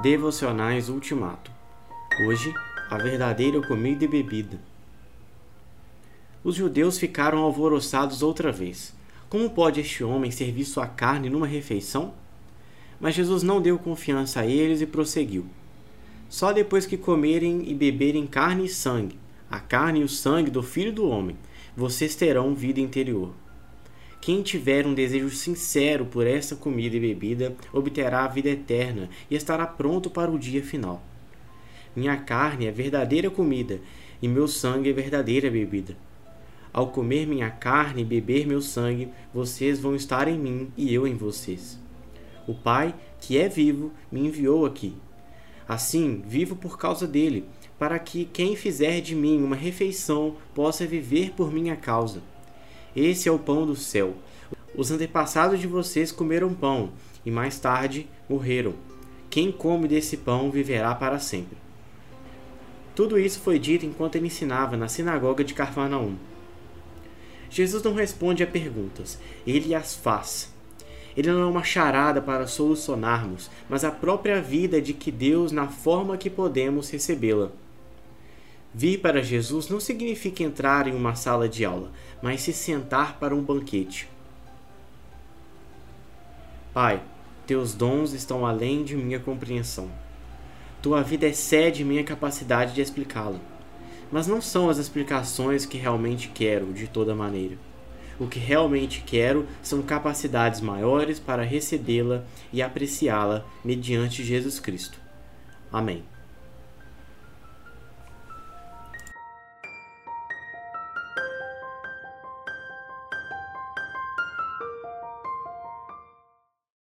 Devocionais Ultimato. Hoje, a verdadeira comida e bebida. Os judeus ficaram alvoroçados outra vez. Como pode este homem servir sua carne numa refeição? Mas Jesus não deu confiança a eles e prosseguiu. Só depois que comerem e beberem carne e sangue, a carne e o sangue do Filho do Homem, vocês terão vida interior. Quem tiver um desejo sincero por essa comida e bebida obterá a vida eterna e estará pronto para o dia final. Minha carne é verdadeira comida e meu sangue é verdadeira bebida. Ao comer minha carne e beber meu sangue, vocês vão estar em mim e eu em vocês. O Pai, que é vivo, me enviou aqui. Assim, vivo por causa dele, para que quem fizer de mim uma refeição possa viver por minha causa. Esse é o pão do céu. Os antepassados de vocês comeram pão e mais tarde morreram. Quem come desse pão viverá para sempre. Tudo isso foi dito enquanto ele ensinava na sinagoga de Carfanaum. Jesus não responde a perguntas, ele as faz. Ele não é uma charada para solucionarmos, mas a própria vida de que Deus na forma que podemos recebê-la. Vir para Jesus não significa entrar em uma sala de aula, mas se sentar para um banquete. Pai, teus dons estão além de minha compreensão. Tua vida excede minha capacidade de explicá-la. Mas não são as explicações que realmente quero de toda maneira. O que realmente quero são capacidades maiores para recebê-la e apreciá-la mediante Jesus Cristo. Amém.